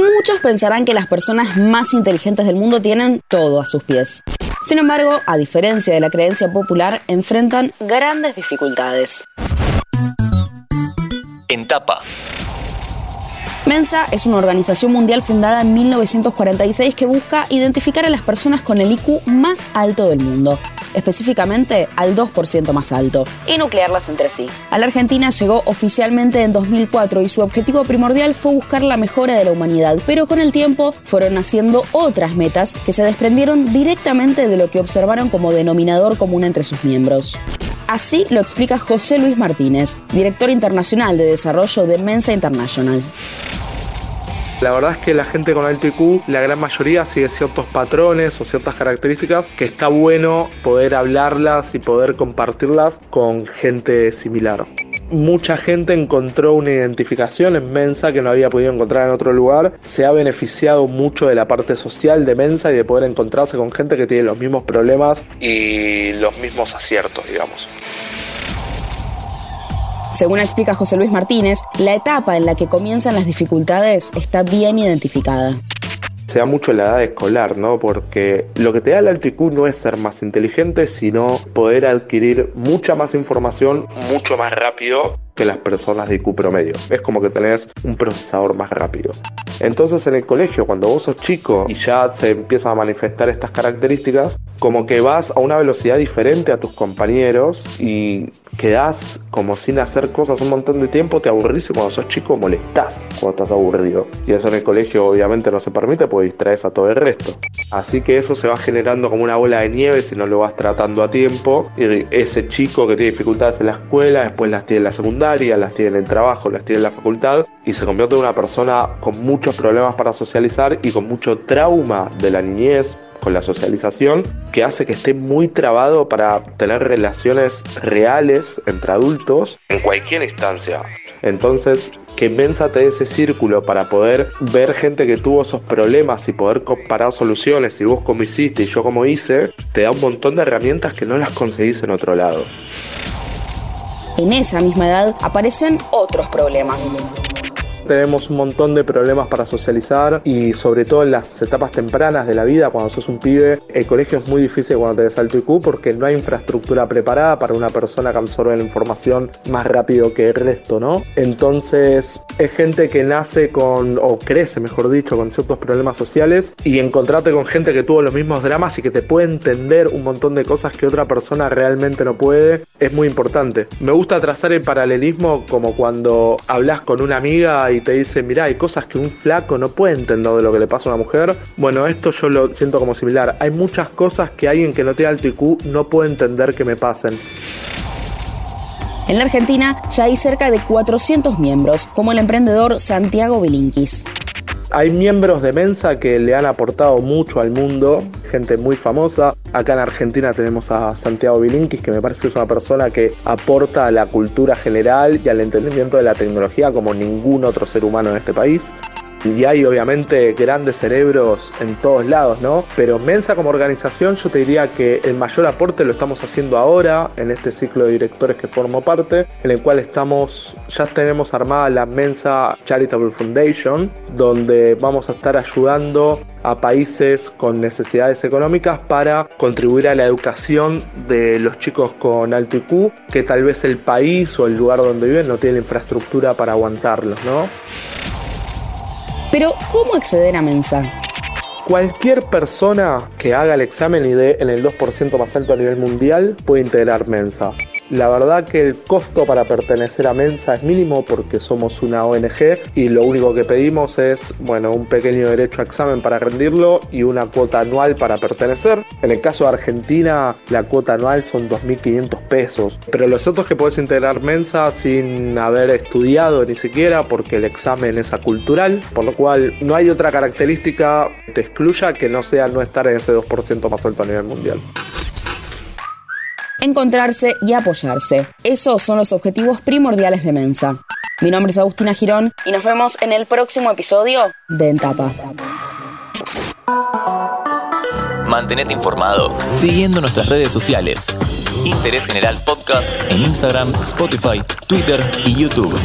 Muchos pensarán que las personas más inteligentes del mundo tienen todo a sus pies. Sin embargo, a diferencia de la creencia popular, enfrentan grandes dificultades. En tapa. Mensa es una organización mundial fundada en 1946 que busca identificar a las personas con el IQ más alto del mundo, específicamente al 2% más alto, y nuclearlas entre sí. A la Argentina llegó oficialmente en 2004 y su objetivo primordial fue buscar la mejora de la humanidad, pero con el tiempo fueron naciendo otras metas que se desprendieron directamente de lo que observaron como denominador común entre sus miembros. Así lo explica José Luis Martínez, director internacional de desarrollo de Mensa International. La verdad es que la gente con alto IQ, la gran mayoría sigue ciertos patrones o ciertas características que está bueno poder hablarlas y poder compartirlas con gente similar mucha gente encontró una identificación en Mensa que no había podido encontrar en otro lugar. Se ha beneficiado mucho de la parte social de Mensa y de poder encontrarse con gente que tiene los mismos problemas y los mismos aciertos, digamos. Según explica José Luis Martínez, la etapa en la que comienzan las dificultades está bien identificada se da mucho la edad escolar, ¿no? Porque lo que te da el alto IQ no es ser más inteligente, sino poder adquirir mucha más información mucho más rápido que las personas de IQ promedio. Es como que tenés un procesador más rápido. Entonces en el colegio, cuando vos sos chico y ya se empiezan a manifestar estas características, como que vas a una velocidad diferente a tus compañeros y quedás como sin hacer cosas un montón de tiempo, te aburrís y cuando sos chico molestás cuando estás aburrido. Y eso en el colegio obviamente no se permite porque distraes a todo el resto. Así que eso se va generando como una bola de nieve si no lo vas tratando a tiempo. Y ese chico que tiene dificultades en la escuela, después las tiene en la secundaria, las tiene en el trabajo, las tiene en la facultad y se convierte en una persona con muchos problemas para socializar y con mucho trauma de la niñez con la socialización que hace que esté muy trabado para tener relaciones reales entre adultos en cualquier instancia. Entonces, que Mensa te dé ese círculo para poder ver gente que tuvo esos problemas y poder comparar soluciones y vos como hiciste y yo como hice, te da un montón de herramientas que no las conseguís en otro lado. En esa misma edad aparecen otros problemas tenemos un montón de problemas para socializar y sobre todo en las etapas tempranas de la vida, cuando sos un pibe, el colegio es muy difícil cuando tenés alto IQ porque no hay infraestructura preparada para una persona que absorbe la información más rápido que el resto, ¿no? Entonces es gente que nace con, o crece mejor dicho, con ciertos problemas sociales y encontrarte con gente que tuvo los mismos dramas y que te puede entender un montón de cosas que otra persona realmente no puede, es muy importante. Me gusta trazar el paralelismo como cuando hablas con una amiga y te dice, mira, hay cosas que un flaco no puede entender de lo que le pasa a una mujer. Bueno, esto yo lo siento como similar. Hay muchas cosas que alguien que no tiene alto IQ no puede entender que me pasen. En la Argentina ya hay cerca de 400 miembros, como el emprendedor Santiago Bilinkis. Hay miembros de Mensa que le han aportado mucho al mundo, gente muy famosa. Acá en Argentina tenemos a Santiago Bilinkis, que me parece que es una persona que aporta a la cultura general y al entendimiento de la tecnología como ningún otro ser humano en este país. Y hay obviamente grandes cerebros en todos lados, ¿no? Pero Mensa como organización yo te diría que el mayor aporte lo estamos haciendo ahora en este ciclo de directores que formo parte, en el cual estamos, ya tenemos armada la Mensa Charitable Foundation, donde vamos a estar ayudando a países con necesidades económicas para contribuir a la educación de los chicos con alto IQ, que tal vez el país o el lugar donde viven no tiene infraestructura para aguantarlos, ¿no? Pero, ¿cómo acceder a Mensa? Cualquier persona que haga el examen y dé en el 2% más alto a nivel mundial puede integrar Mensa. La verdad que el costo para pertenecer a Mensa es mínimo porque somos una ONG y lo único que pedimos es, bueno, un pequeño derecho a examen para rendirlo y una cuota anual para pertenecer. En el caso de Argentina, la cuota anual son 2.500 pesos. Pero lo cierto es que puedes integrar Mensa sin haber estudiado ni siquiera porque el examen es acultural, por lo cual no hay otra característica te excluya que no sea no estar en ese 2% más alto a nivel mundial encontrarse y apoyarse. Esos son los objetivos primordiales de Mensa. Mi nombre es Agustina Girón y nos vemos en el próximo episodio de Entapa. Mantenete informado siguiendo nuestras redes sociales. Interés General Podcast en Instagram, Spotify, Twitter y YouTube.